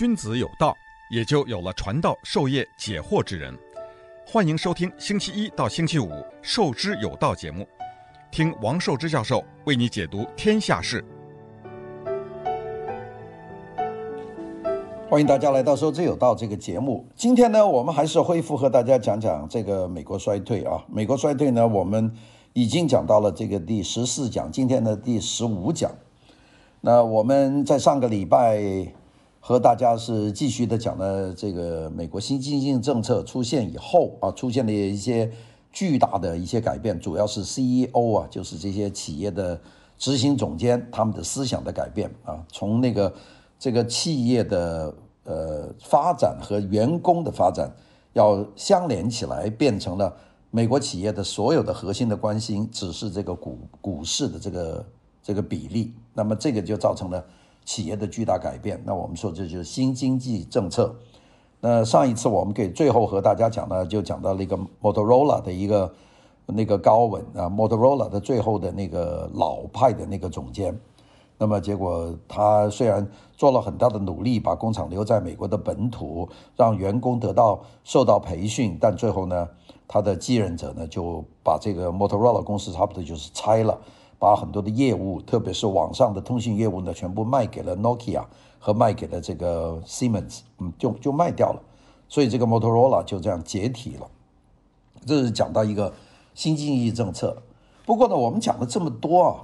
君子有道，也就有了传道授业解惑之人。欢迎收听星期一到星期五《授之有道》节目，听王寿之教授为你解读天下事。欢迎大家来到《授之有道》这个节目。今天呢，我们还是恢复和大家讲讲这个美国衰退啊。美国衰退呢，我们已经讲到了这个第十四讲，今天的第十五讲。那我们在上个礼拜。和大家是继续的讲了这个美国新经济政策出现以后啊，出现了一些巨大的一些改变，主要是 CEO 啊，就是这些企业的执行总监他们的思想的改变啊，从那个这个企业的呃发展和员工的发展要相连起来，变成了美国企业的所有的核心的关心只是这个股股市的这个这个比例，那么这个就造成了。企业的巨大改变，那我们说这就是新经济政策。那上一次我们给最后和大家讲呢，就讲到了一个 Motorola 的一个那个高文啊，Motorola 的最后的那个老派的那个总监。那么结果他虽然做了很大的努力，把工厂留在美国的本土，让员工得到受到培训，但最后呢，他的继任者呢就把这个 Motorola 公司差不多就是拆了。把很多的业务，特别是网上的通信业务呢，全部卖给了 Nokia 和卖给了这个 Siemens，嗯，就就卖掉了，所以这个 Motorola 就这样解体了。这是讲到一个新经济政策。不过呢，我们讲了这么多啊，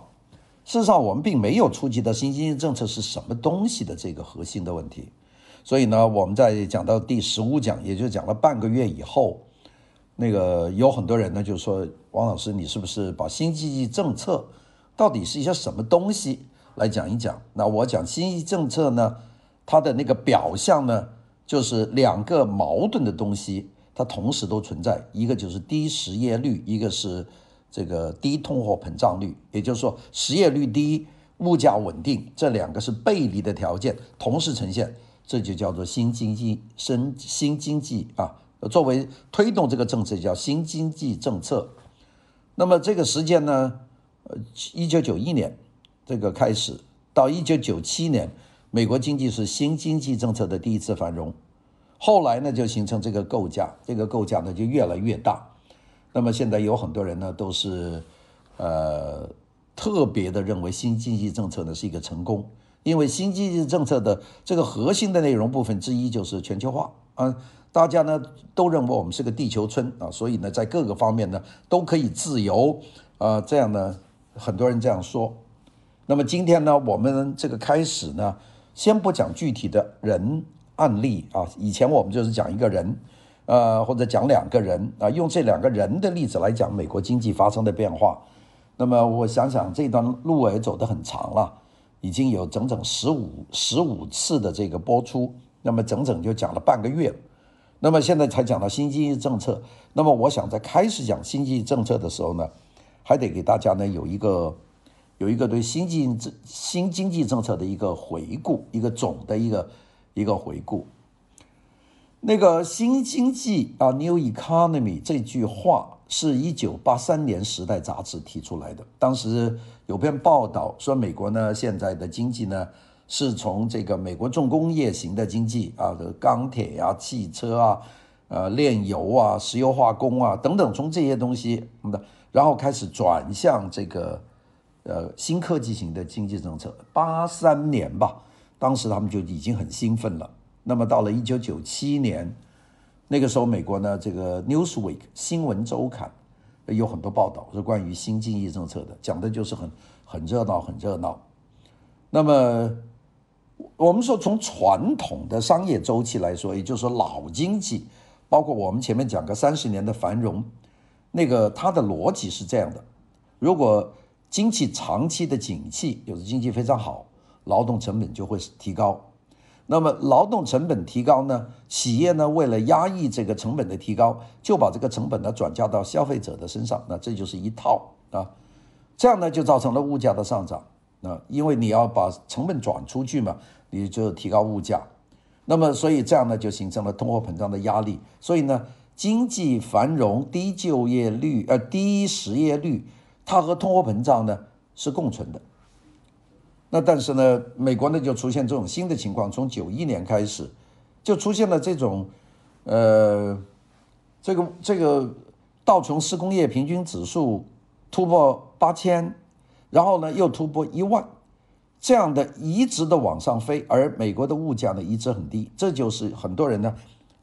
事实上我们并没有触及到新经济政策是什么东西的这个核心的问题。所以呢，我们在讲到第十五讲，也就讲了半个月以后，那个有很多人呢就说，王老师，你是不是把新经济政策到底是一些什么东西来讲一讲？那我讲新经济政策呢，它的那个表象呢，就是两个矛盾的东西，它同时都存在。一个就是低失业率，一个是这个低通货膨胀率。也就是说，失业率低，物价稳定，这两个是背离的条件，同时呈现，这就叫做新经济新新经济啊。作为推动这个政策叫新经济政策。那么这个时间呢？呃，一九九一年这个开始到一九九七年，美国经济是新经济政策的第一次繁荣。后来呢，就形成这个构架，这个构架呢就越来越大。那么现在有很多人呢都是呃特别的认为新经济政策呢是一个成功，因为新经济政策的这个核心的内容部分之一就是全球化啊，大家呢都认为我们是个地球村啊，所以呢在各个方面呢都可以自由啊，这样呢。很多人这样说，那么今天呢，我们这个开始呢，先不讲具体的人案例啊。以前我们就是讲一个人，呃，或者讲两个人啊，用这两个人的例子来讲美国经济发生的变化。那么我想想，这段路也走得很长了，已经有整整十五十五次的这个播出，那么整整就讲了半个月。那么现在才讲到新经济政策。那么我想在开始讲新经济政策的时候呢，还得给大家呢有一个有一个对新经济新经济政策的一个回顾，一个总的一个一个回顾。那个新经济啊，New Economy 这句话是一九八三年《时代》杂志提出来的。当时有篇报道说，美国呢现在的经济呢是从这个美国重工业型的经济啊，这钢铁啊、汽车啊、呃炼油啊、石油化工啊等等，从这些东西的。然后开始转向这个，呃，新科技型的经济政策。八三年吧，当时他们就已经很兴奋了。那么到了一九九七年，那个时候美国呢，这个 Newsweek 新闻周刊有很多报道是关于新经济政策的，讲的就是很很热闹，很热闹。那么我们说从传统的商业周期来说，也就是说老经济，包括我们前面讲个三十年的繁荣。那个它的逻辑是这样的：如果经济长期的景气，有的经济非常好，劳动成本就会提高。那么劳动成本提高呢，企业呢为了压抑这个成本的提高，就把这个成本呢转嫁到消费者的身上。那这就是一套啊，这样呢就造成了物价的上涨。啊，因为你要把成本转出去嘛，你就提高物价。那么所以这样呢就形成了通货膨胀的压力。所以呢。经济繁荣、低就业率、呃低失业率，它和通货膨胀呢是共存的。那但是呢，美国呢就出现这种新的情况，从九一年开始就出现了这种，呃，这个这个道琼斯工业平均指数突破八千，然后呢又突破一万，这样的一直的往上飞，而美国的物价呢一直很低，这就是很多人呢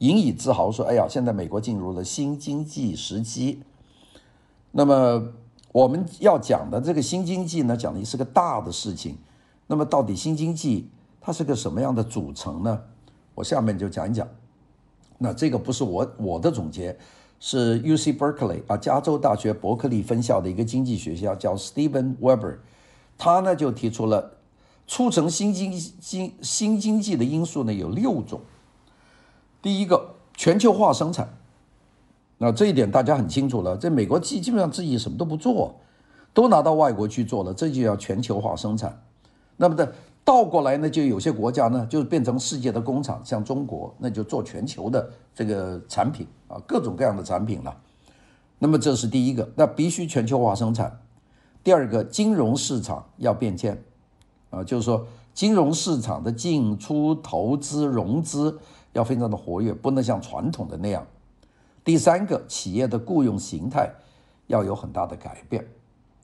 引以自豪说，哎呀，现在美国进入了新经济时期。那么我们要讲的这个新经济呢，讲的是个大的事情。那么到底新经济它是个什么样的组成呢？我下面就讲一讲。那这个不是我我的总结，是 UC Berkeley 啊，加州大学伯克利分校的一个经济学家叫 Steven Weber，他呢就提出了促成新经经新经济的因素呢有六种。第一个，全球化生产。那这一点大家很清楚了，在美国基基本上自己什么都不做，都拿到外国去做了，这就叫全球化生产。那么的倒过来呢，就有些国家呢，就变成世界的工厂，像中国，那就做全球的这个产品啊，各种各样的产品了。那么这是第一个，那必须全球化生产。第二个，金融市场要变迁啊，就是说金融市场的进出、投资、融资要非常的活跃，不能像传统的那样。第三个，企业的雇佣形态要有很大的改变。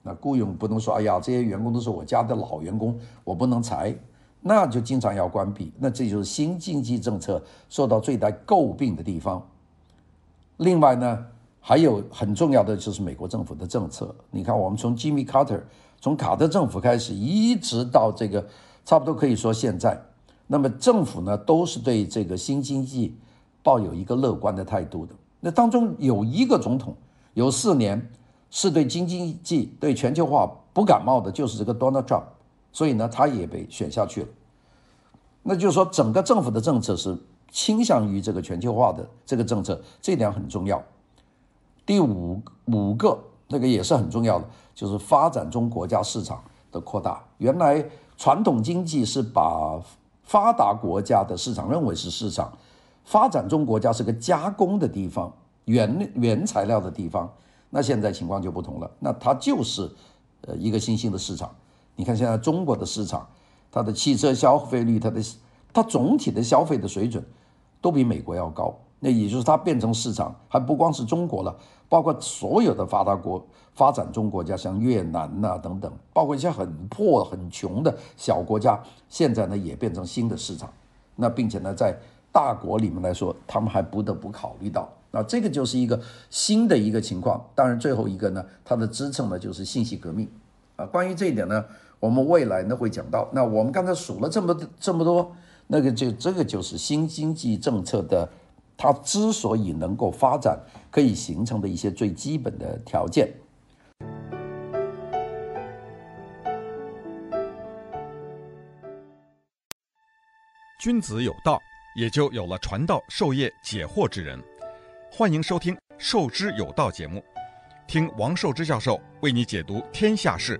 那雇佣不能说，哎呀，这些员工都是我家的老员工，我不能裁，那就经常要关闭。那这就是新经济政策受到最大诟病的地方。另外呢，还有很重要的就是美国政府的政策。你看，我们从 Jimmy Carter，从卡特政府开始，一直到这个差不多可以说现在，那么政府呢都是对这个新经济抱有一个乐观的态度的。那当中有一个总统有四年。是对新经济、对全球化不感冒的，就是这个 Donald Trump，所以呢，他也被选下去了。那就是说，整个政府的政策是倾向于这个全球化的这个政策，这点很重要。第五五个那个也是很重要的，就是发展中国家市场的扩大。原来传统经济是把发达国家的市场认为是市场，发展中国家是个加工的地方，原原材料的地方。那现在情况就不同了，那它就是，呃，一个新兴的市场。你看现在中国的市场，它的汽车消费率，它的它总体的消费的水准，都比美国要高。那也就是它变成市场，还不光是中国了，包括所有的发达国、发展中国家，像越南呐、等等，包括一些很破、很穷的小国家，现在呢也变成新的市场。那并且呢，在大国里面来说，他们还不得不考虑到。那这个就是一个新的一个情况，当然最后一个呢，它的支撑呢就是信息革命，啊，关于这一点呢，我们未来呢会讲到。那我们刚才数了这么这么多，那个就这个就是新经济政策的，它之所以能够发展，可以形成的一些最基本的条件。君子有道，也就有了传道授业解惑之人。欢迎收听《授之有道》节目，听王寿之教授为你解读天下事。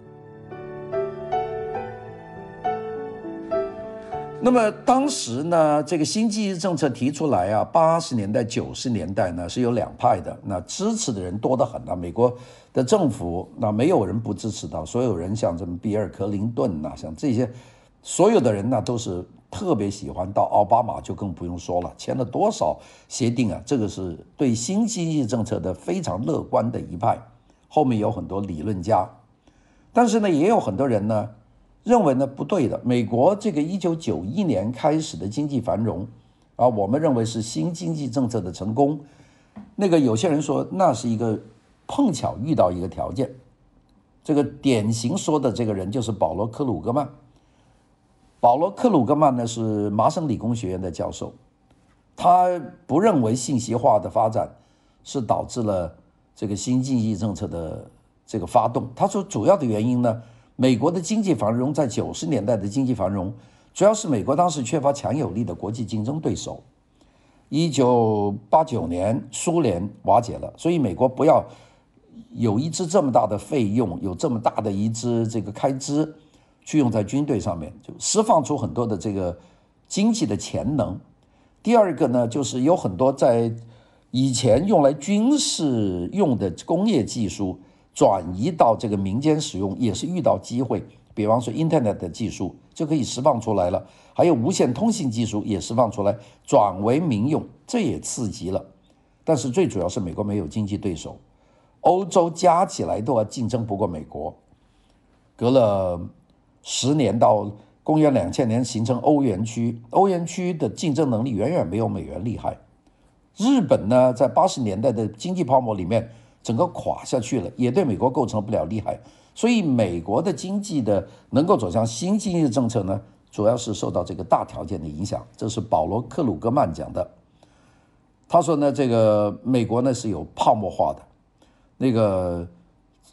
那么当时呢，这个新经济政策提出来啊，八十年代、九十年代呢是有两派的，那支持的人多得很啊。美国的政府那没有人不支持的，所有人像什么比尔·克林顿呐，像这些所有的人呢都是。特别喜欢到奥巴马就更不用说了，签了多少协定啊？这个是对新经济政策的非常乐观的一派，后面有很多理论家，但是呢，也有很多人呢认为呢不对的。美国这个一九九一年开始的经济繁荣啊，我们认为是新经济政策的成功。那个有些人说那是一个碰巧遇到一个条件，这个典型说的这个人就是保罗·克鲁格曼。保罗·克鲁格曼呢是麻省理工学院的教授，他不认为信息化的发展是导致了这个新经济政策的这个发动。他说主要的原因呢，美国的经济繁荣在九十年代的经济繁荣，主要是美国当时缺乏强有力的国际竞争对手。一九八九年苏联瓦解了，所以美国不要有一支这么大的费用，有这么大的一支这个开支。去用在军队上面，就释放出很多的这个经济的潜能。第二个呢，就是有很多在以前用来军事用的工业技术转移到这个民间使用，也是遇到机会，比方说 Internet 的技术就可以释放出来了，还有无线通信技术也释放出来，转为民用，这也刺激了。但是最主要是美国没有经济对手，欧洲加起来都要竞争不过美国。隔了十年到公元两千年形成欧元区，欧元区的竞争能力远远没有美元厉害。日本呢，在八十年代的经济泡沫里面，整个垮下去了，也对美国构成不了厉害。所以美国的经济的能够走向新经济政策呢，主要是受到这个大条件的影响。这是保罗·克鲁格曼讲的。他说呢，这个美国呢是有泡沫化的，那个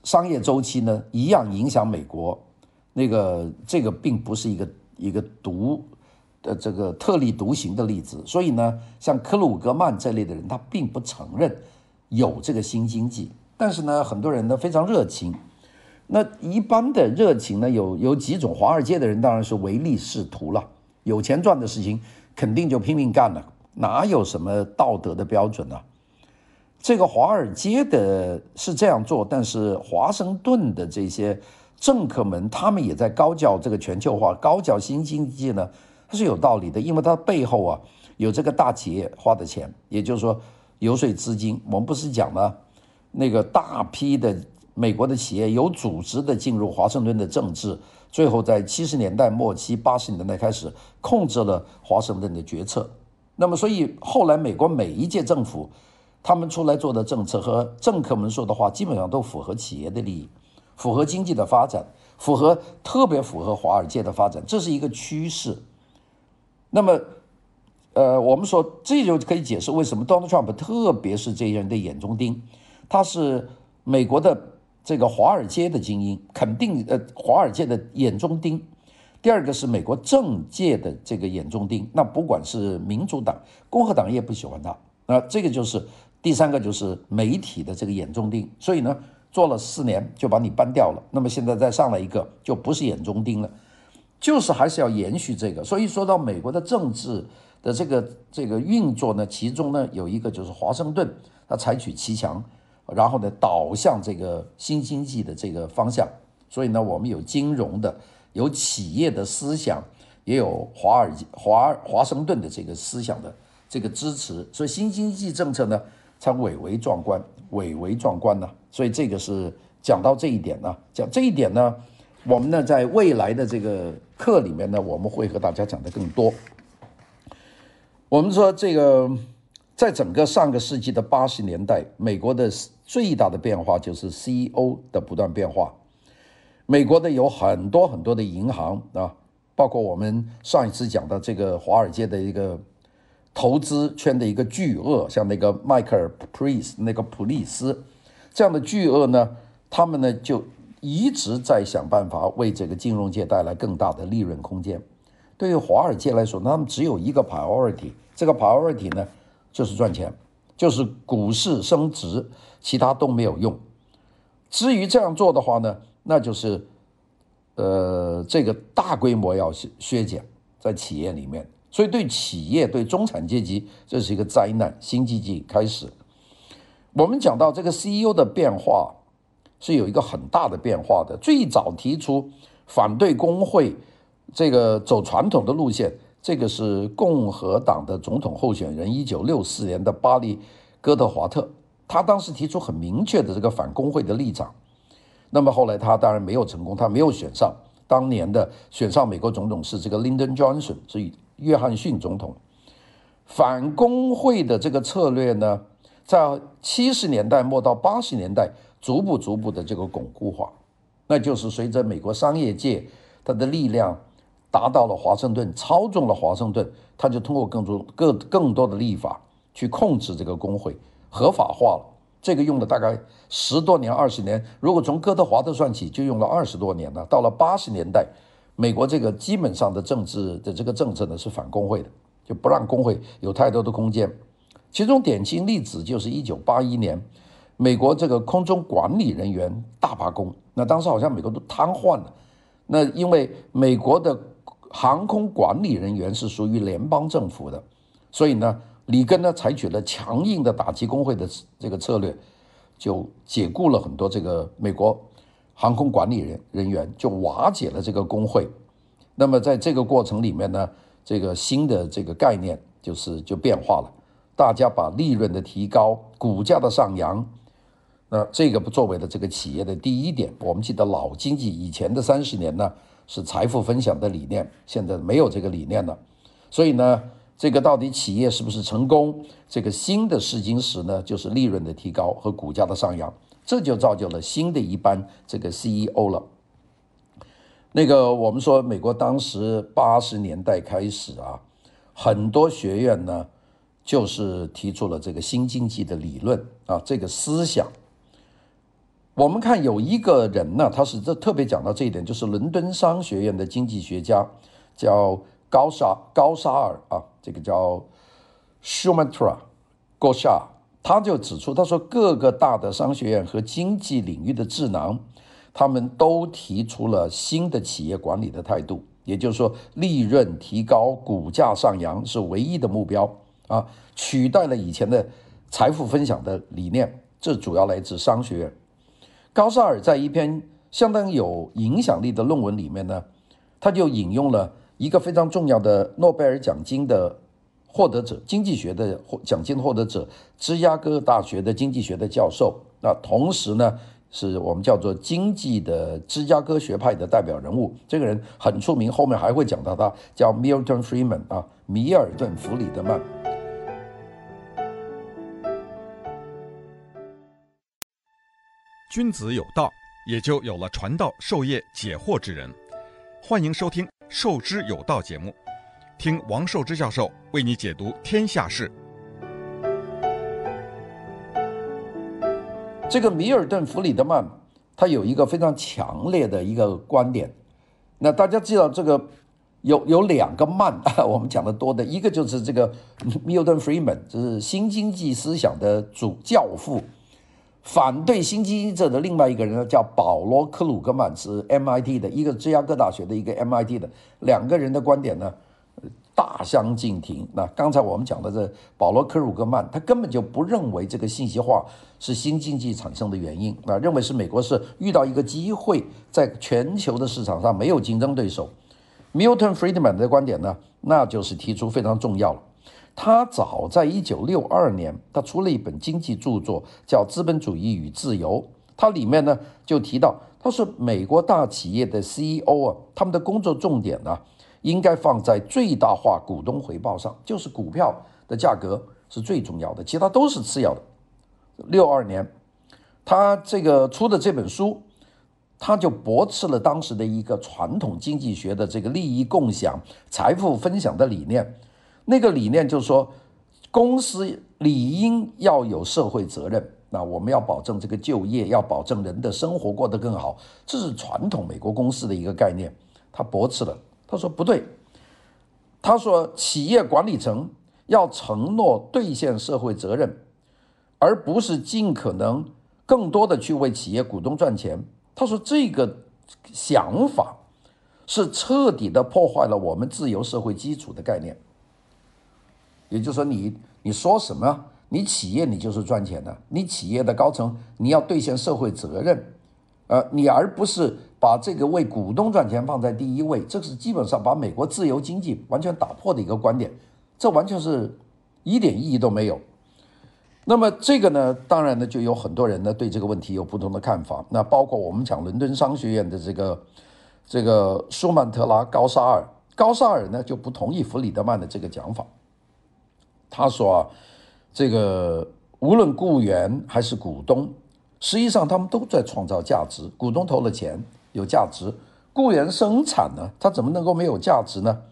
商业周期呢一样影响美国。那个这个并不是一个一个独的这个特立独行的例子。所以呢，像克鲁格曼这类的人，他并不承认有这个新经济。但是呢，很多人呢非常热情。那一般的热情呢，有有几种，华尔街的人当然是唯利是图了，有钱赚的事情肯定就拼命干了，哪有什么道德的标准呢、啊？这个华尔街的是这样做，但是华盛顿的这些政客们，他们也在高叫这个全球化，高叫新经济呢，它是有道理的，因为它背后啊有这个大企业花的钱，也就是说游说资金。我们不是讲了那个大批的。美国的企业有组织地进入华盛顿的政治，最后在七十年代末期、八十年代开始控制了华盛顿的决策。那么，所以后来美国每一届政府，他们出来做的政策和政客们说的话，基本上都符合企业的利益，符合经济的发展，符合特别符合华尔街的发展，这是一个趋势。那么，呃，我们说这就可以解释为什么 Donald Trump 特别是这些人的眼中钉，他是美国的。这个华尔街的精英肯定，呃，华尔街的眼中钉。第二个是美国政界的这个眼中钉，那不管是民主党、共和党也不喜欢他。那这个就是第三个，就是媒体的这个眼中钉。所以呢，做了四年就把你搬掉了。那么现在再上来一个，就不是眼中钉了，就是还是要延续这个。所以说到美国的政治的这个这个运作呢，其中呢有一个就是华盛顿，他采取骑墙。然后呢，导向这个新经济的这个方向。所以呢，我们有金融的，有企业的思想，也有华尔街、华华盛顿的这个思想的这个支持。所以新经济政策呢，才蔚为壮观，蔚为壮观呢。所以这个是讲到这一点呢，讲这一点呢，我们呢在未来的这个课里面呢，我们会和大家讲的更多。我们说这个。在整个上个世纪的八十年代，美国的最大的变化就是 CEO 的不断变化。美国的有很多很多的银行啊，包括我们上一次讲的这个华尔街的一个投资圈的一个巨鳄，像那个迈克尔·普利斯那个普利斯这样的巨鳄呢，他们呢就一直在想办法为这个金融界带来更大的利润空间。对于华尔街来说，他们只有一个 priority，这个 priority 呢，就是赚钱，就是股市升值，其他都没有用。至于这样做的话呢，那就是，呃，这个大规模要削减在企业里面，所以对企业、对中产阶级，这是一个灾难。新经济开始，我们讲到这个 CEO 的变化是有一个很大的变化的。最早提出反对工会，这个走传统的路线。这个是共和党的总统候选人，一九六四年的巴利·戈德华特，他当时提出很明确的这个反工会的立场。那么后来他当然没有成功，他没有选上。当年的选上美国总统是这个 Lyndon Johnson，是约翰逊总统。反工会的这个策略呢，在七十年代末到八十年代逐步逐步的这个巩固化，那就是随着美国商业界它的力量。达到了华盛顿，操纵了华盛顿，他就通过更多、更更多的立法去控制这个工会，合法化了。这个用了大概十多年、二十年。如果从哥德华特算起，就用了二十多年了。到了八十年代，美国这个基本上的政治的这个政策呢是反工会的，就不让工会有太多的空间。其中典型例子就是一九八一年，美国这个空中管理人员大罢工，那当时好像美国都瘫痪了。那因为美国的航空管理人员是属于联邦政府的，所以呢，里根呢采取了强硬的打击工会的这个策略，就解雇了很多这个美国航空管理人人员就瓦解了这个工会。那么在这个过程里面呢，这个新的这个概念就是就变化了，大家把利润的提高、股价的上扬，那这个不作为了这个企业的第一点。我们记得老经济以前的三十年呢是财富分享的理念，现在没有这个理念了。所以呢，这个到底企业是不是成功？这个新的试金石呢，就是利润的提高和股价的上扬，这就造就了新的一班这个 CEO 了。那个我们说，美国当时八十年代开始啊，很多学院呢，就是提出了这个新经济的理论啊，这个思想。我们看有一个人呢，他是这特别讲到这一点，就是伦敦商学院的经济学家，叫高沙高沙尔啊，这个叫 Sumatra Ghoshal，他就指出，他说各个大的商学院和经济领域的智囊。他们都提出了新的企业管理的态度，也就是说，利润提高、股价上扬是唯一的目标啊，取代了以前的财富分享的理念。这主要来自商学院。高沙尔在一篇相当有影响力的论文里面呢，他就引用了一个非常重要的诺贝尔奖金的获得者，经济学的获奖金获得者，芝加哥大学的经济学的教授。那同时呢，是我们叫做经济的芝加哥学派的代表人物，这个人很出名，后面还会讲到他，叫 Milton Friedman 啊，米尔顿·弗里德曼。君子有道，也就有了传道授业解惑之人。欢迎收听《授之有道》节目，听王寿之教授为你解读天下事。这个米尔顿·弗里德曼，他有一个非常强烈的一个观点。那大家知道，这个有有两个曼，我们讲的多的，一个就是这个 Milton Friedman，就是新经济思想的主教父。反对新经济者的另外一个人呢，叫保罗·克鲁格曼，是 MIT 的一个芝加哥大学的一个 MIT 的。两个人的观点呢，大相径庭。那刚才我们讲的这保罗·克鲁格曼，他根本就不认为这个信息化是新经济产生的原因啊，认为是美国是遇到一个机会，在全球的市场上没有竞争对手。Milton Friedman 的观点呢，那就是提出非常重要了。他早在一九六二年，他出了一本经济著作，叫《资本主义与自由》。它里面呢就提到，他说美国大企业的 CEO 啊，他们的工作重点呢。应该放在最大化股东回报上，就是股票的价格是最重要的，其他都是次要的。六二年，他这个出的这本书，他就驳斥了当时的一个传统经济学的这个利益共享、财富分享的理念。那个理念就是说，公司理应要有社会责任，那我们要保证这个就业，要保证人的生活过得更好，这是传统美国公司的一个概念。他驳斥了。他说不对，他说企业管理层要承诺兑现社会责任，而不是尽可能更多的去为企业股东赚钱。他说这个想法是彻底的破坏了我们自由社会基础的概念。也就是说你，你说什么？你企业你就是赚钱的，你企业的高层你要兑现社会责任，呃，你而不是。把这个为股东赚钱放在第一位，这是基本上把美国自由经济完全打破的一个观点，这完全是一点意义都没有。那么这个呢，当然呢，就有很多人呢对这个问题有不同的看法。那包括我们讲伦敦商学院的这个这个舒曼特拉高沙尔，高沙尔呢就不同意弗里德曼的这个讲法。他说啊，这个无论雇员还是股东，实际上他们都在创造价值，股东投了钱。有价值，雇员生产呢，他怎么能够没有价值呢？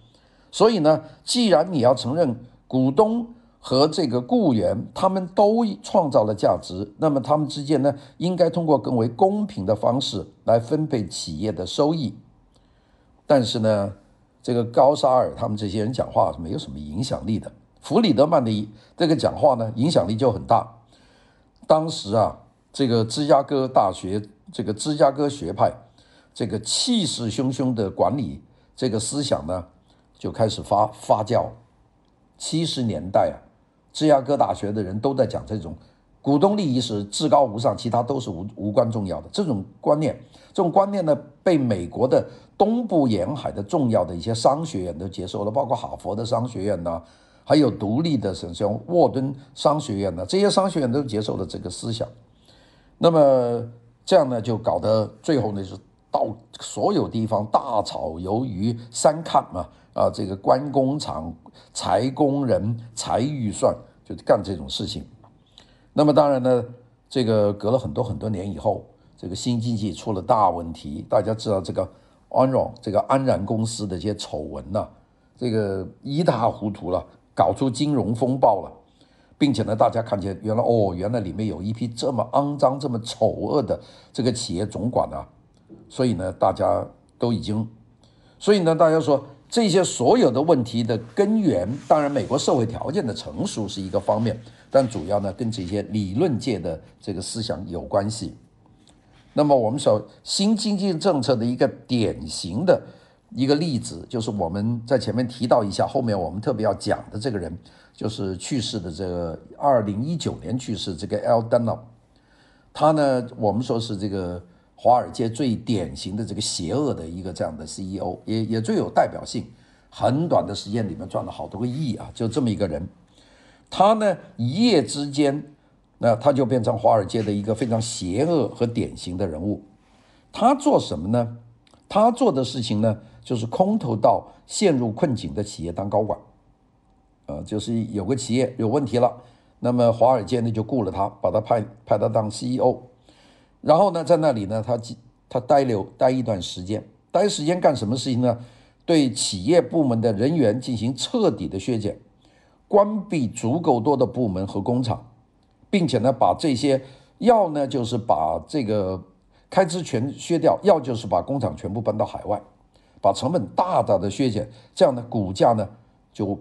所以呢，既然你要承认股东和这个雇员他们都创造了价值，那么他们之间呢，应该通过更为公平的方式来分配企业的收益。但是呢，这个高沙尔他们这些人讲话是没有什么影响力的。弗里德曼的这个讲话呢，影响力就很大。当时啊，这个芝加哥大学这个芝加哥学派。这个气势汹汹的管理这个思想呢，就开始发发酵。七十年代啊，芝加哥大学的人都在讲这种股东利益是至高无上，其他都是无无关重要的。这种观念，这种观念呢，被美国的东部沿海的重要的一些商学院都接受了，包括哈佛的商学院呐，还有独立的什么像沃顿商学院呢，这些商学院都接受了这个思想。那么这样呢，就搞得最后呢，是到所有地方大炒鱿鱼三看嘛，啊，这个关工厂、裁工人、裁预算，就干这种事情。那么当然呢，这个隔了很多很多年以后，这个新经济出了大问题。大家知道这个 Enron 这个安然公司的这些丑闻呐，这个一塌糊涂了，搞出金融风暴了。并且呢，大家看见原来哦，原来里面有一批这么肮脏、这么丑恶的这个企业总管啊，所以呢，大家都已经，所以呢，大家说这些所有的问题的根源，当然美国社会条件的成熟是一个方面，但主要呢跟这些理论界的这个思想有关系。那么我们说新经济政策的一个典型的一个例子，就是我们在前面提到一下，后面我们特别要讲的这个人。就是去世的这个二零一九年去世这个 L. Dunlap，他呢，我们说是这个华尔街最典型的这个邪恶的一个这样的 CEO，也也最有代表性。很短的时间里面赚了好多个亿啊，就这么一个人，他呢一夜之间，那他就变成华尔街的一个非常邪恶和典型的人物。他做什么呢？他做的事情呢，就是空投到陷入困境的企业当高管。呃，就是有个企业有问题了，那么华尔街呢就雇了他，把他派派他当 CEO，然后呢，在那里呢，他他待留待一段时间，待时间干什么事情呢？对企业部门的人员进行彻底的削减，关闭足够多的部门和工厂，并且呢，把这些要呢就是把这个开支全削掉，要就是把工厂全部搬到海外，把成本大大的削减，这样的股价呢就。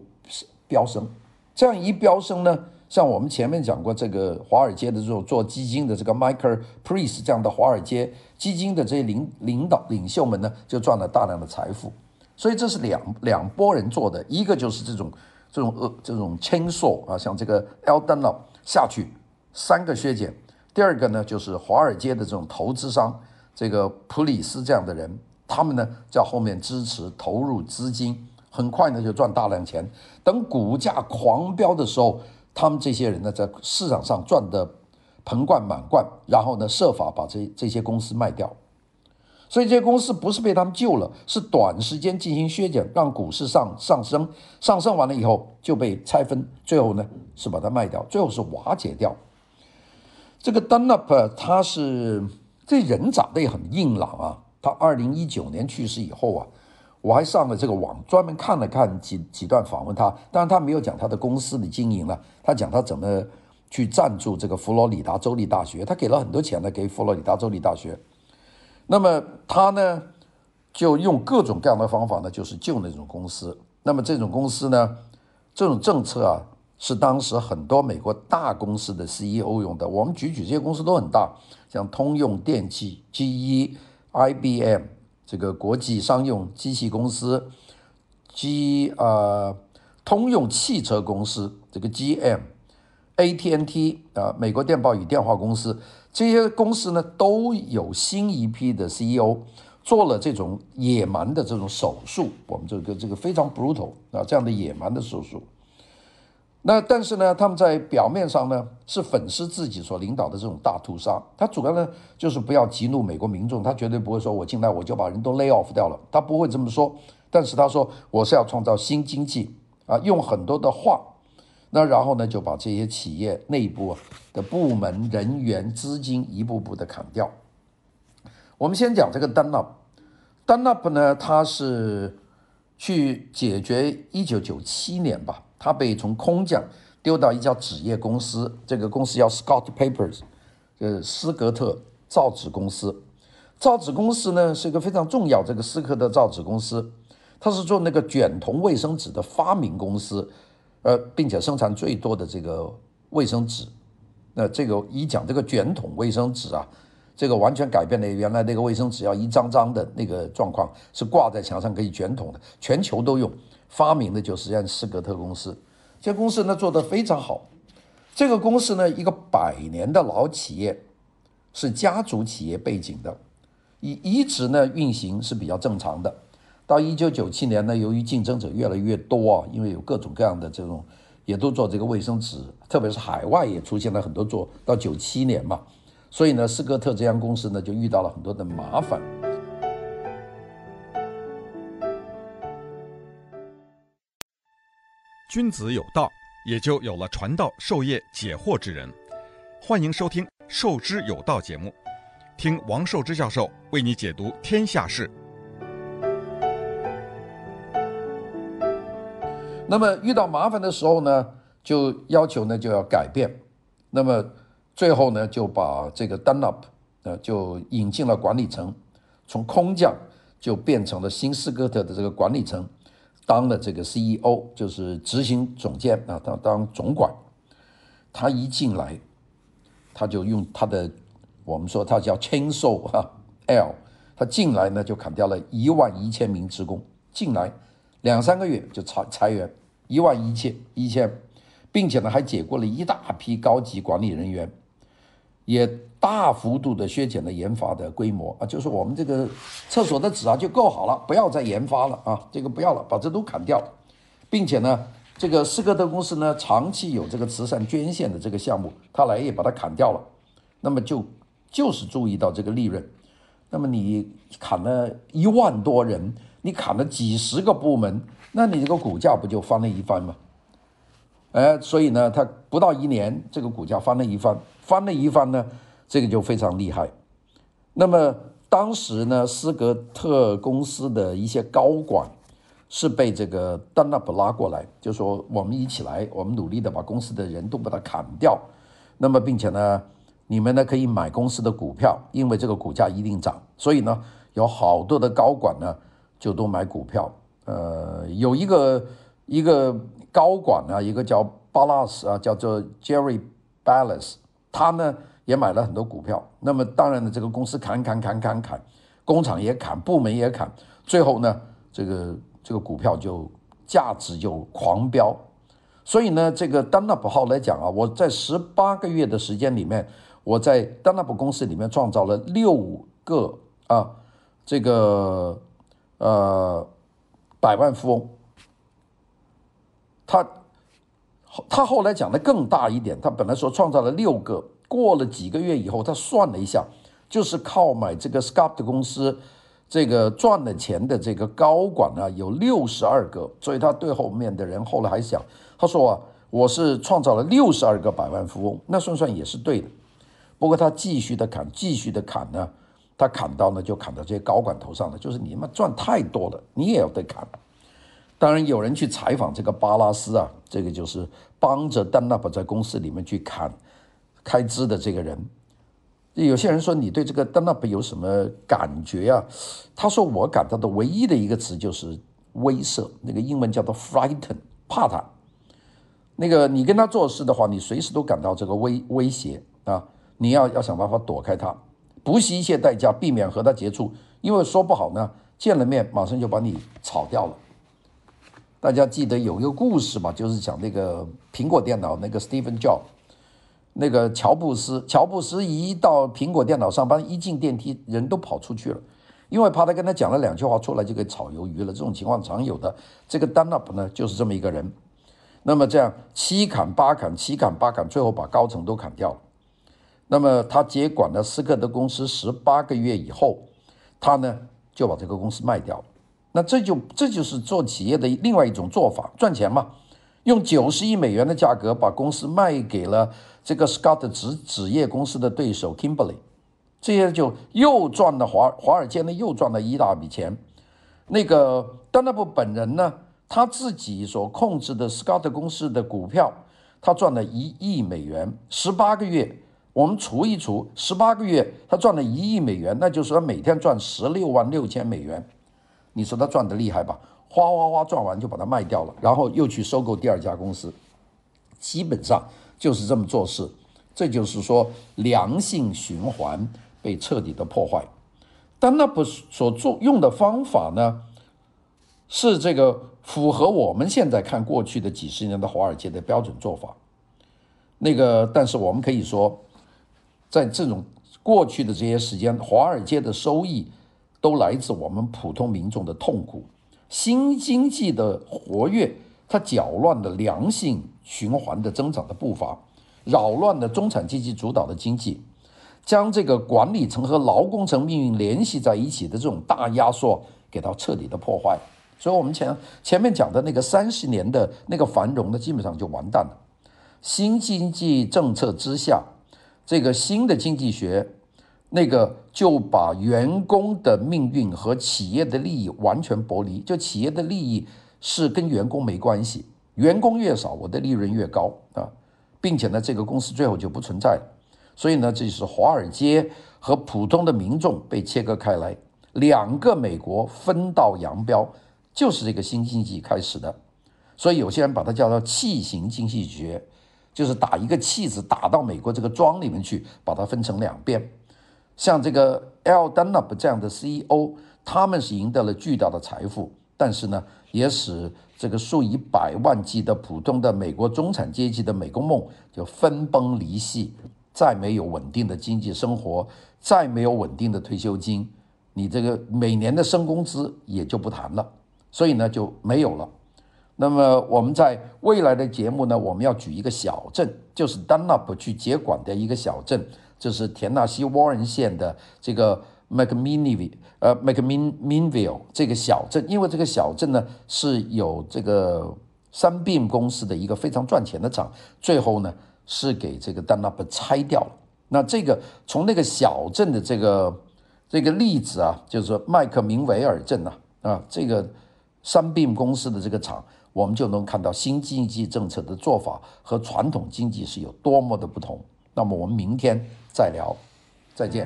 飙升，这样一飙升呢，像我们前面讲过，这个华尔街的这种做基金的这个 Michael Burry 这样的华尔街基金的这些领领导领袖们呢，就赚了大量的财富。所以这是两两拨人做的，一个就是这种这种呃这种 chainsaw 啊，像这个 Al Dunlap 下去三个削减；第二个呢，就是华尔街的这种投资商，这个普里斯这样的人，他们呢在后面支持投入资金。很快呢就赚大量钱，等股价狂飙的时候，他们这些人呢在市场上赚得盆满钵满，然后呢设法把这这些公司卖掉，所以这些公司不是被他们救了，是短时间进行削减，让股市上上升，上升完了以后就被拆分，最后呢是把它卖掉，最后是瓦解掉。这个 Dunlap 他是这人长得也很硬朗啊，他二零一九年去世以后啊。我还上了这个网，专门看了看几几段访问他。当然，他没有讲他的公司的经营了，他讲他怎么去赞助这个佛罗里达州立大学，他给了很多钱呢，给佛罗里达州立大学。那么他呢，就用各种各样的方法呢，就是救那种公司。那么这种公司呢，这种政策啊，是当时很多美国大公司的 CEO 用的。我们举举这些公司都很大，像通用电气、GE、IBM。这个国际商用机器公司，G 啊、呃，通用汽车公司，这个 GM，AT&T 啊、美国电报与电话公司，这些公司呢都有新一批的 CEO 做了这种野蛮的这种手术，我们这个这个非常 brutal 啊，这样的野蛮的手术。那但是呢，他们在表面上呢是粉饰自己所领导的这种大屠杀。他主要呢就是不要激怒美国民众，他绝对不会说我进来我就把人都 lay off 掉了，他不会这么说。但是他说我是要创造新经济啊，用很多的话，那然后呢就把这些企业内部的部门人员资金一步步的砍掉。我们先讲这个 Dunlap，Dunlap 呢他是去解决一九九七年吧。他被从空降丢到一家纸业公司，这个公司叫 Scott Papers，呃，斯格特造纸公司。造纸公司呢是一个非常重要，这个斯科特造纸公司，它是做那个卷筒卫生纸的发明公司，呃，并且生产最多的这个卫生纸。那这个一讲这个卷筒卫生纸啊，这个完全改变了原来那个卫生纸要一张张的那个状况，是挂在墙上可以卷筒的，全球都用。发明的就是这样斯格特公司，这公司呢做得非常好，这个公司呢，一个百年的老企业，是家族企业背景的，一一直呢运行是比较正常的。到一九九七年呢，由于竞争者越来越多啊，因为有各种各样的这种，也都做这个卫生纸，特别是海外也出现了很多做。到九七年嘛，所以呢，斯格特这家公司呢就遇到了很多的麻烦。君子有道。也就有了传道授业解惑之人。欢迎收听《授之有道》节目，听王寿之教授为你解读天下事。那么遇到麻烦的时候呢，就要求呢就要改变。那么最后呢，就把这个 Dunlop 呃就引进了管理层，从空降就变成了新斯科特的这个管理层。当了这个 CEO，就是执行总监啊，当当总管，他一进来，他就用他的，我们说他叫 Chainsaw 哈 L，他进来呢就砍掉了一万一千名职工，进来两三个月就裁裁员一万一千一千，并且呢还解雇了一大批高级管理人员。也大幅度的削减了研发的规模。啊，就是我们这个厕所的纸啊就够好了，不要再研发了啊，这个不要了，把这都砍掉，并且呢，这个斯科特公司呢长期有这个慈善捐献的这个项目，他来也把它砍掉了，那么就就是注意到这个利润，那么你砍了一万多人，你砍了几十个部门，那你这个股价不就翻了一番吗？哎，所以呢，它不到一年，这个股价翻了一番。翻了一番呢，这个就非常厉害。那么当时呢，斯格特公司的一些高管是被这个 Dunlop 拉过来，就说我们一起来，我们努力的把公司的人都把它砍掉。那么并且呢，你们呢可以买公司的股票，因为这个股价一定涨。所以呢，有好多的高管呢就都买股票。呃，有一个一个高管啊，一个叫巴拉斯啊，叫做 Jerry Balas。他呢也买了很多股票，那么当然呢，这个公司砍砍砍砍砍，工厂也砍，部门也砍，最后呢，这个这个股票就价值就狂飙。所以呢，这个 Dunlop 号来讲啊，我在十八个月的时间里面，我在 Dunlop 公司里面创造了六个啊，这个呃百万富翁。他。他后来讲的更大一点，他本来说创造了六个，过了几个月以后，他算了一下，就是靠买这个 Scott 公司这个赚了钱的这个高管啊，有六十二个，所以他对后面的人后来还想，他说啊，我是创造了六十二个百万富翁，那算算也是对的。不过他继续的砍，继续的砍呢，他砍到呢就砍到这些高管头上了，就是你们赚太多了，你也要得砍。当然有人去采访这个巴拉斯啊，这个就是帮着丹纳普在公司里面去砍开支的这个人。有些人说，你对这个丹纳普有什么感觉啊？他说，我感到的唯一的一个词就是威慑，那个英文叫做 frighten，怕他。那个你跟他做事的话，你随时都感到这个威威胁啊，你要要想办法躲开他，不惜一切代价避免和他接触，因为说不好呢，见了面马上就把你炒掉了。大家记得有一个故事吧，就是讲那个苹果电脑那个 Steven Jobs，那个乔布斯，乔布斯一到苹果电脑上班，一进电梯人都跑出去了，因为怕他跟他讲了两句话出来就给炒鱿鱼了。这种情况常有的。这个 Dunlop 呢就是这么一个人，那么这样七砍八砍，七砍八砍，最后把高层都砍掉了。那么他接管了斯科特公司十八个月以后，他呢就把这个公司卖掉了。那这就这就是做企业的另外一种做法，赚钱嘛，用九十亿美元的价格把公司卖给了这个 Scott 纸纸业公司的对手 Kimberly，这些就又赚了华华尔街呢又赚了一大笔钱。那个 Dunlop 本人呢，他自己所控制的 Scott 公司的股票，他赚了一亿美元，十八个月，我们除一除，十八个月他赚了一亿美元，那就是说每天赚十六万六千美元。你说他赚得厉害吧？哗哗哗赚完就把它卖掉了，然后又去收购第二家公司，基本上就是这么做事。这就是说良性循环被彻底的破坏。但那不所做用的方法呢，是这个符合我们现在看过去的几十年的华尔街的标准做法。那个，但是我们可以说，在这种过去的这些时间，华尔街的收益都来自我们普通民众的痛苦。新经济的活跃，它搅乱了良性循环的增长的步伐，扰乱了中产阶级主导的经济，将这个管理层和劳工层命运联系在一起的这种大压缩，给它彻底的破坏。所以，我们前前面讲的那个三十年的那个繁荣呢，基本上就完蛋了。新经济政策之下，这个新的经济学，那个就把员工的命运和企业的利益完全剥离。就企业的利益是跟员工没关系，员工越少，我的利润越高啊，并且呢，这个公司最后就不存在了。所以呢，这是华尔街和普通的民众被切割开来，两个美国分道扬镳。就是这个新经济开始的，所以有些人把它叫做气型经济学，就是打一个气字打到美国这个庄里面去，把它分成两边。像这个 L. Dunlap 这样的 CEO，他们是赢得了巨大的财富，但是呢，也使这个数以百万计的普通的美国中产阶级的美工梦就分崩离析，再没有稳定的经济生活，再没有稳定的退休金，你这个每年的升工资也就不谈了。所以呢，就没有了。那么我们在未来的节目呢，我们要举一个小镇，就是 Dunlap 去接管的一个小镇，就是田纳西沃恩县的这个 McMinnville，呃，McMinnville 这个小镇，因为这个小镇呢是有这个三 B 公司的一个非常赚钱的厂，最后呢是给这个 Dunlap 拆掉了。那这个从那个小镇的这个这个例子啊，就是说麦克明维尔镇啊，啊，这个。三 B 公司的这个厂，我们就能看到新经济政策的做法和传统经济是有多么的不同。那么我们明天再聊再见。